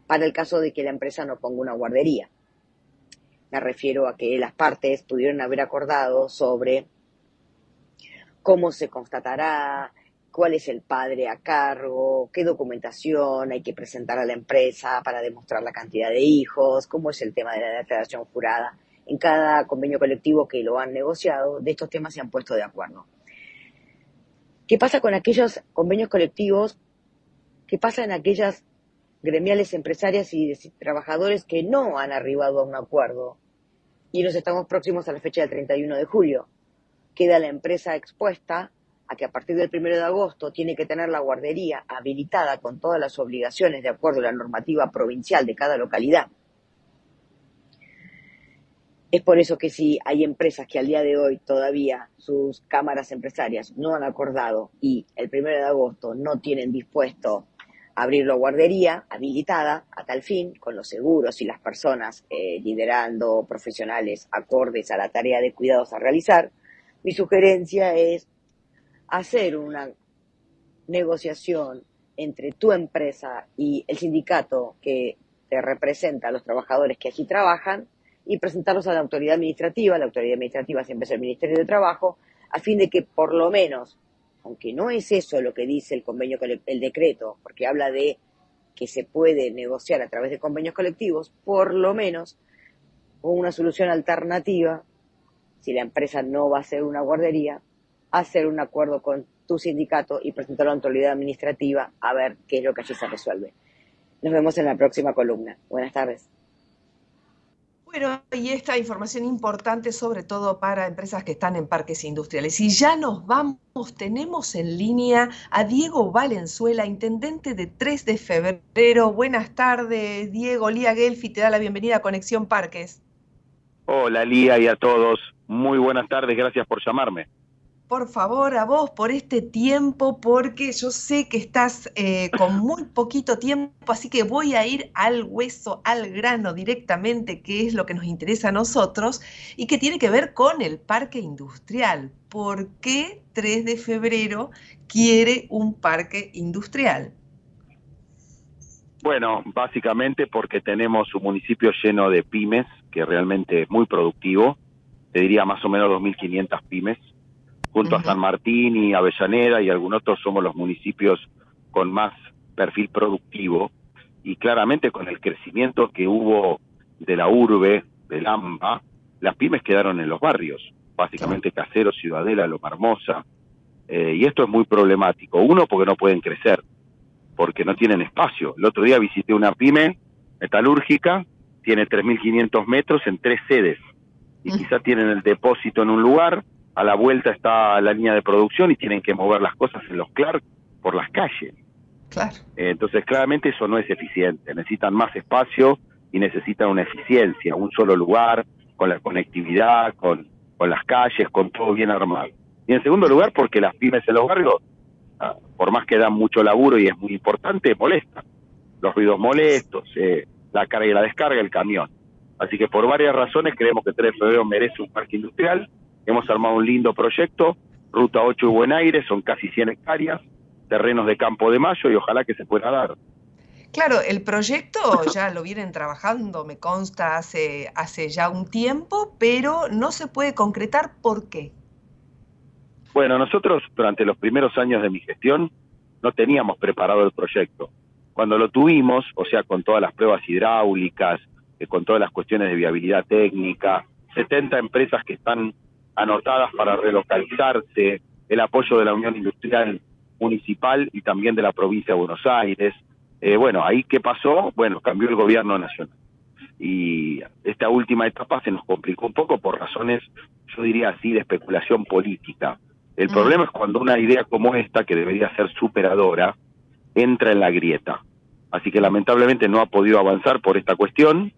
para el caso de que la empresa no ponga una guardería. Me refiero a que las partes pudieron haber acordado sobre cómo se constatará, cuál es el padre a cargo, qué documentación hay que presentar a la empresa para demostrar la cantidad de hijos, cómo es el tema de la declaración jurada. En cada convenio colectivo que lo han negociado, de estos temas se han puesto de acuerdo. ¿Qué pasa con aquellos convenios colectivos? ¿Qué pasa en aquellas gremiales empresarias y trabajadores que no han arribado a un acuerdo? Y nos estamos próximos a la fecha del 31 de julio. Queda la empresa expuesta a que a partir del 1 de agosto tiene que tener la guardería habilitada con todas las obligaciones de acuerdo a la normativa provincial de cada localidad. Es por eso que si hay empresas que al día de hoy todavía sus cámaras empresarias no han acordado y el 1 de agosto no tienen dispuesto abrir la guardería habilitada a tal fin, con los seguros y las personas eh, liderando profesionales acordes a la tarea de cuidados a realizar, mi sugerencia es hacer una negociación entre tu empresa y el sindicato que te representa a los trabajadores que allí trabajan y presentarlos a la autoridad administrativa, la autoridad administrativa siempre es el Ministerio de Trabajo, a fin de que por lo menos, aunque no es eso lo que dice el convenio, el decreto, porque habla de que se puede negociar a través de convenios colectivos, por lo menos una solución alternativa, si la empresa no va a hacer una guardería, hacer un acuerdo con tu sindicato y presentarlo a la autoridad administrativa a ver qué es lo que allí se resuelve. Nos vemos en la próxima columna. Buenas tardes. Bueno, y esta información importante sobre todo para empresas que están en parques industriales. Y ya nos vamos, tenemos en línea a Diego Valenzuela, intendente de 3 de febrero. Buenas tardes, Diego. Lía Gelfi te da la bienvenida a Conexión Parques. Hola Lía y a todos. Muy buenas tardes, gracias por llamarme. Por favor, a vos por este tiempo, porque yo sé que estás eh, con (laughs) muy poquito tiempo, así que voy a ir al hueso, al grano directamente, que es lo que nos interesa a nosotros y que tiene que ver con el parque industrial. ¿Por qué 3 de febrero quiere un parque industrial? Bueno, básicamente porque tenemos un municipio lleno de pymes, que realmente es muy productivo, te diría más o menos 2.500 pymes, junto a San Martín y Avellaneda y algún otro somos los municipios con más perfil productivo y claramente con el crecimiento que hubo de la urbe, del AMBA, las pymes quedaron en los barrios, básicamente Casero, Ciudadela, Loma Hermosa, eh, y esto es muy problemático. Uno, porque no pueden crecer, porque no tienen espacio. El otro día visité una pyme metalúrgica, tiene 3.500 metros en tres sedes, y quizá tienen el depósito en un lugar, a la vuelta está la línea de producción y tienen que mover las cosas en los Clark por las calles. Claro. Eh, entonces, claramente eso no es eficiente. Necesitan más espacio y necesitan una eficiencia, un solo lugar, con la conectividad, con, con las calles, con todo bien armado. Y en segundo lugar, porque las pymes en los barrios, ah, por más que dan mucho laburo y es muy importante, molestan. Los ruidos molestos, eh, la carga y la descarga, el camión. Así que por varias razones creemos que 3 de febrero merece un parque industrial Hemos armado un lindo proyecto, Ruta 8 y Buen Aire, son casi 100 hectáreas, terrenos de Campo de Mayo y ojalá que se pueda dar. Claro, el proyecto ya lo vienen trabajando, me consta, hace, hace ya un tiempo, pero no se puede concretar. ¿Por qué? Bueno, nosotros durante los primeros años de mi gestión no teníamos preparado el proyecto. Cuando lo tuvimos, o sea, con todas las pruebas hidráulicas, eh, con todas las cuestiones de viabilidad técnica, 70 empresas que están anotadas para relocalizarse, el apoyo de la Unión Industrial Municipal y también de la provincia de Buenos Aires. Eh, bueno, ahí qué pasó? Bueno, cambió el gobierno nacional. Y esta última etapa se nos complicó un poco por razones, yo diría así, de especulación política. El problema es cuando una idea como esta, que debería ser superadora, entra en la grieta. Así que lamentablemente no ha podido avanzar por esta cuestión.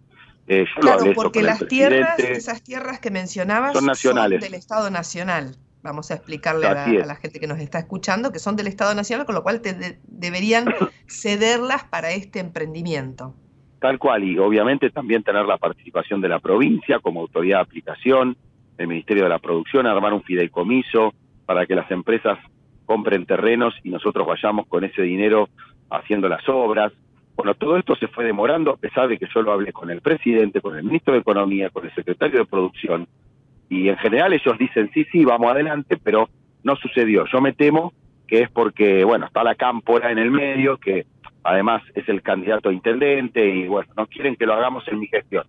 Eh, claro, porque las tierras, esas tierras que mencionabas, son, nacionales. del Estado Nacional. Vamos a explicarle a la, gente que nos está escuchando que son del Estado Nacional, con lo cual te deberían (coughs) cederlas para este emprendimiento. Tal cual, y obviamente también tener la participación de la provincia como autoridad de aplicación, el Ministerio de la Producción, armar un fideicomiso para que las empresas compren terrenos y nosotros vayamos con ese dinero haciendo las obras, bueno, todo esto se fue demorando a pesar de que yo lo hablé con el presidente, con el ministro de Economía, con el secretario de Producción, y en general ellos dicen, sí, sí, vamos adelante, pero no sucedió. Yo me temo que es porque, bueno, está la cámpora en el medio, que además es el candidato a intendente, y bueno, no quieren que lo hagamos en mi gestión.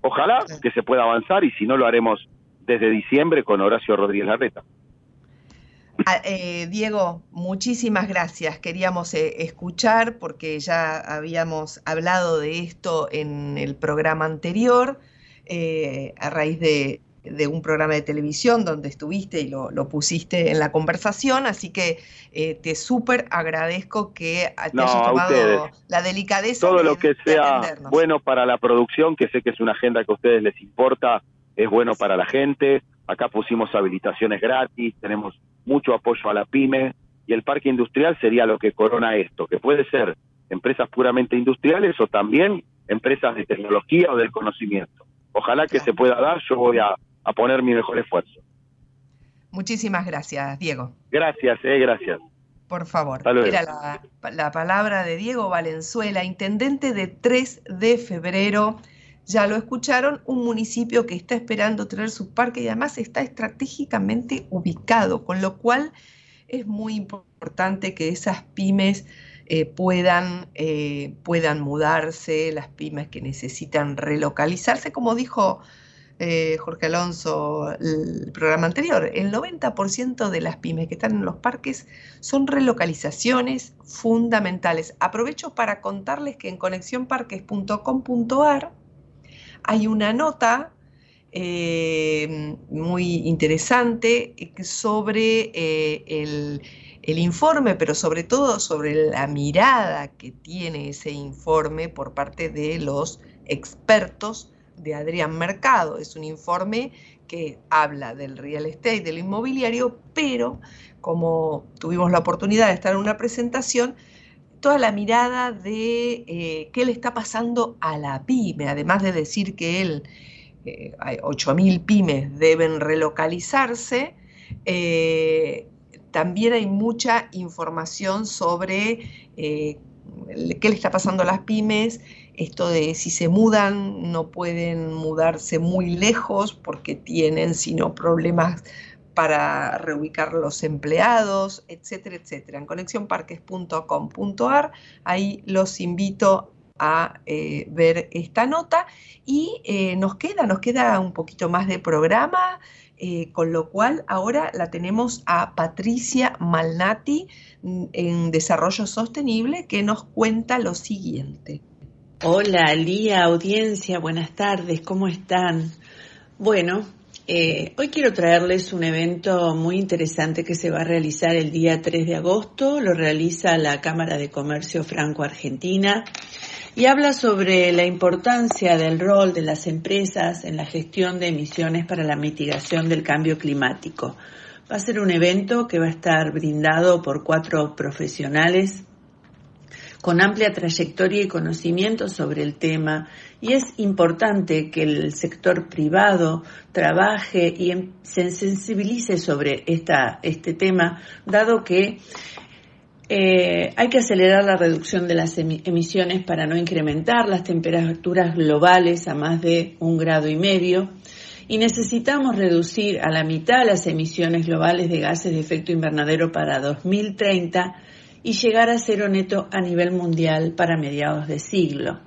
Ojalá que se pueda avanzar, y si no, lo haremos desde diciembre con Horacio Rodríguez Larreta. Ah, eh, Diego, muchísimas gracias. Queríamos eh, escuchar porque ya habíamos hablado de esto en el programa anterior, eh, a raíz de, un programa de televisión donde estuviste y lo, pusiste en la conversación, así que te súper agradezco que te hayas tomado la delicadeza. Todo lo que sea bueno para la producción, que sé que es una agenda que a ustedes les importa, es bueno para la gente. Acá pusimos habilitaciones gratis, tenemos mucho apoyo a la pyme y el parque industrial sería lo que corona esto, que puede ser empresas puramente industriales o también empresas de tecnología o del conocimiento. Ojalá que se pueda dar, yo voy a, poner mi mejor esfuerzo. Muchísimas gracias, Diego. Gracias, eh, gracias. Por favor, era la, la palabra de Diego Valenzuela, intendente de 3 de febrero ya lo escucharon, un municipio que está esperando tener su parque y además está estratégicamente ubicado, con lo cual es muy importante que esas pymes eh, puedan, eh, puedan mudarse, las pymes que necesitan relocalizarse, como dijo eh, Jorge Alonso el programa anterior, el 90% de las pymes que están en los parques son relocalizaciones fundamentales. Aprovecho para contarles que en conexionparques.com.ar hay una nota eh, muy interesante sobre eh, el, informe, pero sobre todo sobre la mirada que tiene ese informe por parte de los expertos de Adrián Mercado. Es un informe que habla del real estate, del inmobiliario, pero como tuvimos la oportunidad de estar en una presentación, toda la mirada de eh, qué le está pasando a la pyme, además de decir que él, eh, hay 8.000 pymes deben relocalizarse, eh, también hay mucha información sobre qué le está pasando a las pymes, esto de si se mudan no pueden mudarse muy lejos porque tienen sino problemas para reubicar los empleados, etcétera, etcétera. En conexionparques.com.ar, ahí los invito a eh, ver esta nota y eh, nos queda, nos queda un poquito más de programa, eh, con lo cual ahora la tenemos a Patricia Malnati mm, en Desarrollo Sostenible que nos cuenta lo siguiente. Hola, Lía, audiencia, buenas tardes, ¿cómo están? Bueno, eh, hoy quiero traerles un evento muy interesante que se va a realizar el día 3 de agosto. Lo realiza la Cámara de Comercio Franco-Argentina y habla sobre la importancia del rol de las empresas en la gestión de emisiones para la mitigación del cambio climático. Va a ser un evento que va a estar brindado por cuatro profesionales con amplia trayectoria y conocimiento sobre el tema. Y es importante que el sector privado trabaje y em, se sensibilice sobre esta, este tema, dado que eh, hay que acelerar la reducción de las emisiones para no incrementar las temperaturas globales a más de un grado y medio. Y necesitamos reducir a la mitad las emisiones globales de gases de efecto invernadero para 2030 y llegar a cero neto a nivel mundial para mediados de siglo.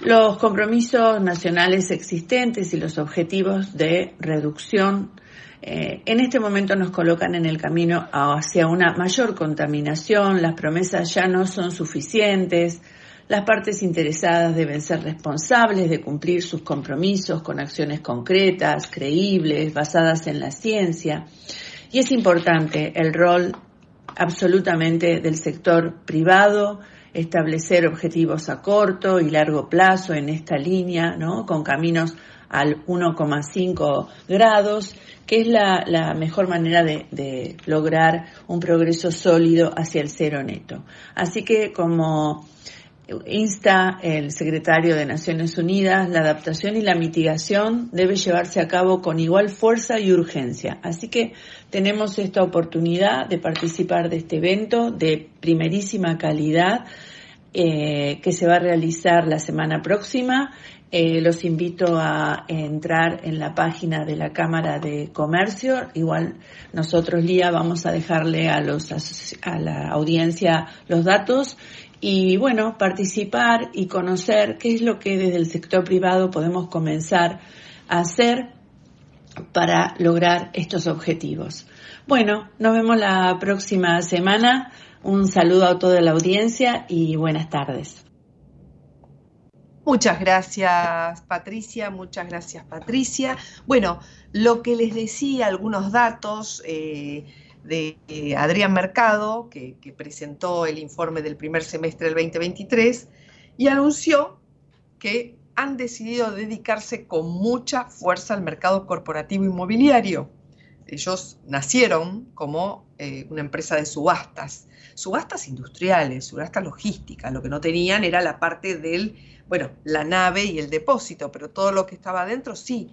Los compromisos nacionales existentes y los objetivos de reducción eh, en este momento nos colocan en el camino hacia una mayor contaminación, las promesas ya no son suficientes, las partes interesadas deben ser responsables de cumplir sus compromisos con acciones concretas, creíbles, basadas en la ciencia. Y es importante el rol absolutamente del sector privado, establecer objetivos a corto y largo plazo en esta línea, ¿no? con caminos al 1,5 grados, que es la, mejor manera de, de, lograr un progreso sólido hacia el cero neto. Así que como insta el secretario de Naciones Unidas, la adaptación y la mitigación debe llevarse a cabo con igual fuerza y urgencia. Así que tenemos esta oportunidad de participar de este evento de primerísima calidad eh, que se va a realizar la semana próxima. Eh, los invito a entrar en la página de la Cámara de Comercio. Igual nosotros, Lía, vamos a dejarle a, los, a la audiencia los datos y bueno, participar y conocer qué es lo que desde el sector privado podemos comenzar a hacer para lograr estos objetivos. Bueno, nos vemos la próxima semana. Un saludo a toda la audiencia y buenas tardes. Muchas gracias Patricia, muchas gracias Patricia. Bueno, lo que les decía, algunos datos. Eh, de Adrián Mercado, que, presentó el informe del primer semestre del 2023 y anunció que han decidido dedicarse con mucha fuerza al mercado corporativo inmobiliario. Ellos nacieron como eh, una empresa de subastas, subastas industriales, subastas logísticas. Lo que no tenían era la parte del, bueno, la nave y el depósito, pero todo lo que estaba adentro sí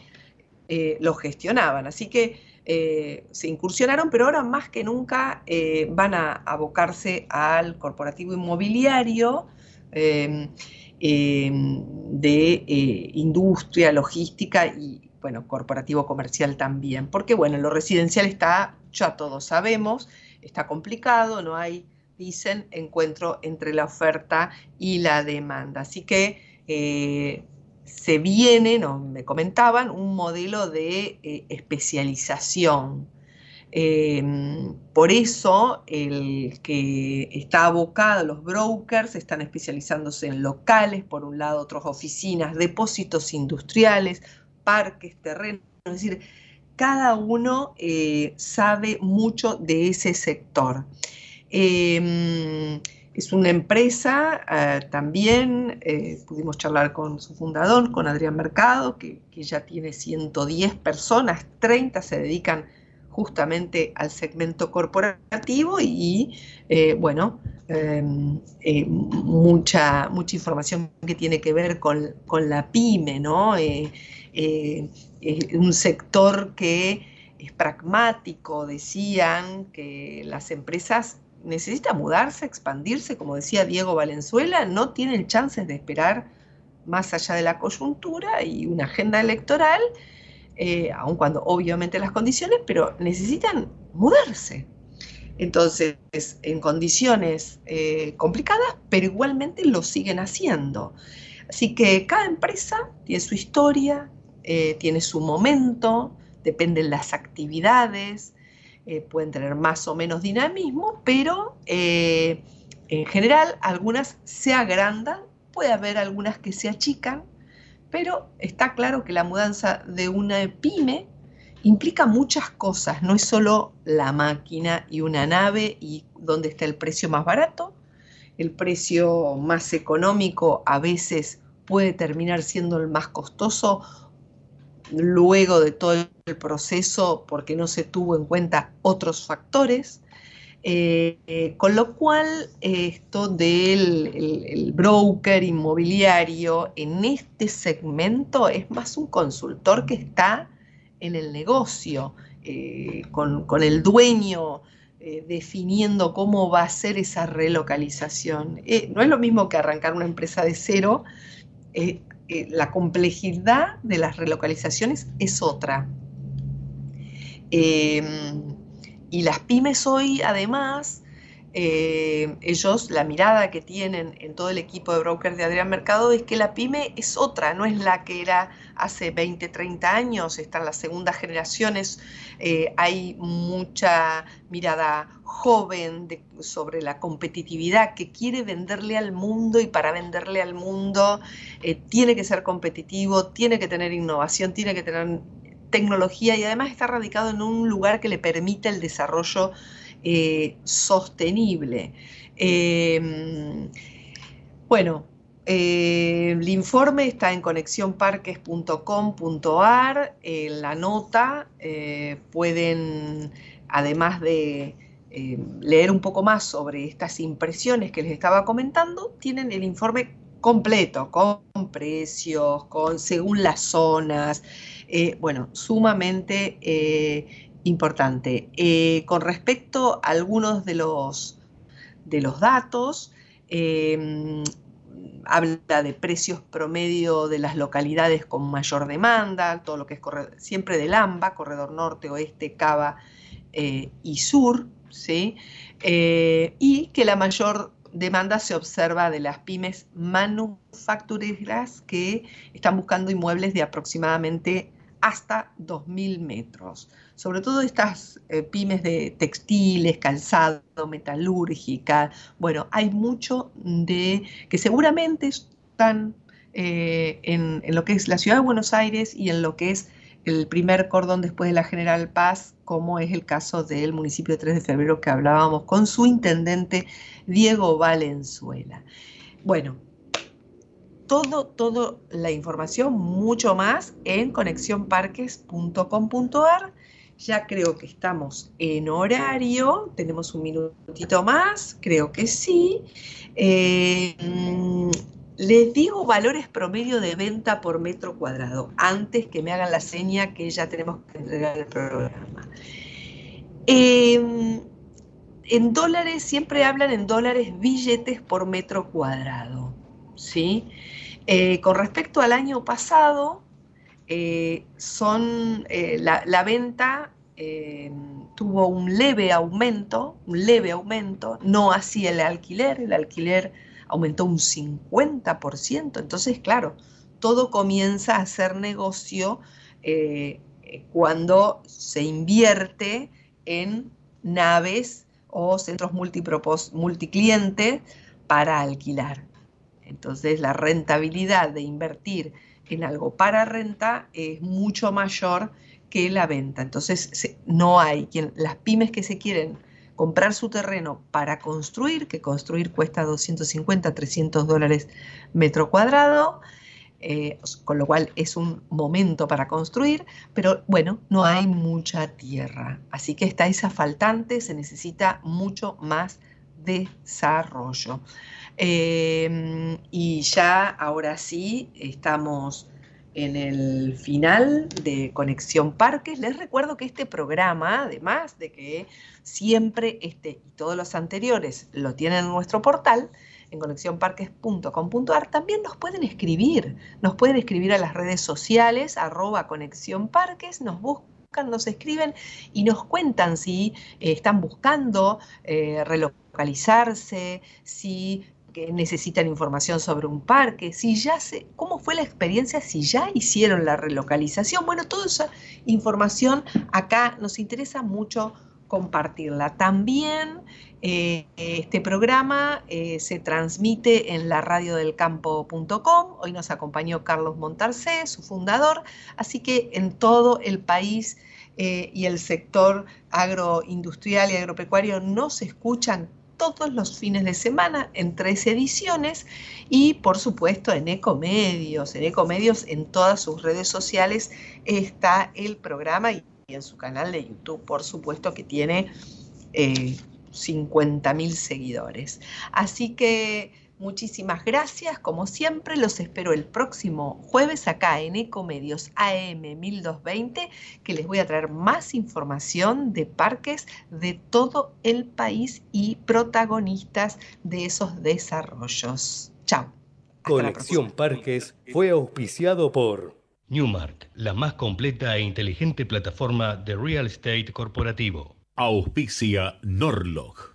eh, lo gestionaban. Así que eh, se incursionaron, pero ahora más que nunca van a abocarse al corporativo inmobiliario em, de eh, industria, logística y, bueno, corporativo comercial también. Porque, bueno, lo residencial está, ya todos sabemos, está complicado, no hay, dicen, encuentro entre la oferta y la demanda. Así que se viene, me comentaban, un modelo de eh, especialización. Em, por eso el que está abocado, los brokers están especializándose en locales, por un lado otras oficinas, depósitos industriales, parques, terrenos, es decir, cada uno eh, sabe mucho de ese sector. Em, es una empresa, eh, también eh, pudimos charlar con su fundador, con Adrián Mercado, que, ya tiene 110 personas, 30 se dedican justamente al segmento corporativo y, eh, bueno, em, mucha, mucha información que tiene que ver con, con la pyme, ¿no? un sector que es pragmático, decían que las empresas necesita mudarse, expandirse, como decía Diego Valenzuela, no tienen chances de esperar más allá de la coyuntura y una agenda electoral, eh, aun cuando obviamente las condiciones, pero necesitan mudarse. Entonces, en condiciones eh, complicadas, pero igualmente lo siguen haciendo. Así que cada empresa tiene su historia, eh, tiene su momento, dependen las actividades, eh, pueden tener más o menos dinamismo, pero en general algunas se agrandan, puede haber algunas que se achican, pero está claro que la mudanza de una pyme implica muchas cosas, no es solo la máquina y una nave y dónde está el precio más barato, el precio más económico a veces puede terminar siendo el más costoso luego de todo el proceso porque no se tuvo en cuenta otros factores. Eh, eh, con lo cual, esto del el, broker inmobiliario en este segmento es más un consultor que está en el negocio, eh, con, el dueño definiendo cómo va a ser esa relocalización. no es lo mismo que arrancar una empresa de cero, eh, la complejidad de las relocalizaciones es otra. Y las pymes hoy, además, eh, ellos, la mirada que tienen en todo el equipo de brokers de Adrián Mercado es que la pyme es otra, no es la que era hace 20, 30 años, están las segundas generaciones, eh, hay mucha mirada joven sobre la competitividad que quiere venderle al mundo y para venderle al mundo eh, tiene que ser competitivo, tiene que tener innovación, tiene que tener tecnología y además está radicado en un lugar que le permite el desarrollo eh, sostenible. Em, bueno, eh, el informe está en conexiónparques.com.ar. En la nota eh, pueden, además de leer un poco más sobre estas impresiones que les estaba comentando, tienen el informe completo, con precios, con según las zonas, bueno, sumamente importante. Eh, con respecto a algunos de los, de los datos, habla de precios promedio de las localidades con mayor demanda, todo lo que es siempre del AMBA, corredor norte, oeste, Cava eh, y sur, ¿sí? Eh, y que la mayor demanda se observa de las pymes manufactureras que están buscando inmuebles de aproximadamente hasta 2.000 metros. Sobre todo estas eh, pymes de textiles, calzado, metalúrgica. Bueno, hay mucho de que seguramente están eh, en, lo que es la ciudad de Buenos Aires y en lo que es el primer cordón después de la General Paz, como es el caso del municipio de 3 de febrero que hablábamos con su intendente Diego Valenzuela. Bueno, todo, toda la información, mucho más en conexiónparques.com.ar. Ya creo que estamos en horario, tenemos un minutito más, creo que sí. Eh, les digo valores promedio de venta por metro cuadrado, antes que me hagan la seña que ya tenemos que entregar el programa. Eh, en dólares, siempre hablan en dólares billetes por metro cuadrado. ¿sí? Eh, con respecto al año pasado, eh, son, eh, la, venta tuvo un leve aumento, un leve aumento, no así el alquiler, el alquiler aumentó un 50%, entonces claro, todo comienza a ser negocio cuando se invierte en naves o centros multiclientes para alquilar. Entonces la rentabilidad de invertir en algo para renta es mucho mayor que la venta. Entonces no hay quien, las pymes que se quieren comprar su terreno para construir, que construir cuesta 250, 300 dólares metro cuadrado, eh, con lo cual es un momento para construir, pero bueno, no hay mucha tierra, así que está esa faltante, se necesita mucho más desarrollo. Eh, y ya ahora sí estamos en el final de Conexión Parques. Les recuerdo que este programa, además de que siempre este y todos los anteriores lo tienen en nuestro portal, en conexionparques.com.ar, también nos pueden escribir. Nos pueden escribir a las redes sociales, arroba Conexión Parques, nos buscan, nos escriben y nos cuentan si eh, están buscando eh, relocalizarse, si que necesitan información sobre un parque, si ya se, cómo fue la experiencia, si ya hicieron la relocalización. Bueno, toda esa información acá nos interesa mucho compartirla. También eh, este programa eh, se transmite en la radiodelcampo.com. Hoy nos acompañó Carlos Montarcé, su fundador, así que en todo el país eh, y el sector agroindustrial y agropecuario nos escuchan todos los fines de semana en tres ediciones y por supuesto en Ecomedios. En Ecomedios en todas sus redes sociales está el programa y en su canal de YouTube, por supuesto que tiene eh, 50 mil seguidores. Así que Muchísimas gracias, como siempre, los espero el próximo jueves acá en Ecomedios AM 1220, que les voy a traer más información de parques de todo el país y protagonistas de esos desarrollos. Chao. Conexión Parques fue auspiciado por Newmark, la más completa e inteligente plataforma de real estate corporativo. Auspicia Norlog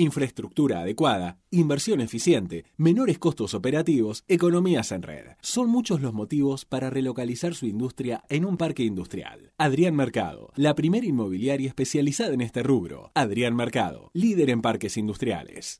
Infraestructura adecuada, inversión eficiente, menores costos operativos, economías en red. Son muchos los motivos para relocalizar su industria en un parque industrial. Adrián Mercado, la primera inmobiliaria especializada en este rubro. Adrián Mercado, líder en parques industriales.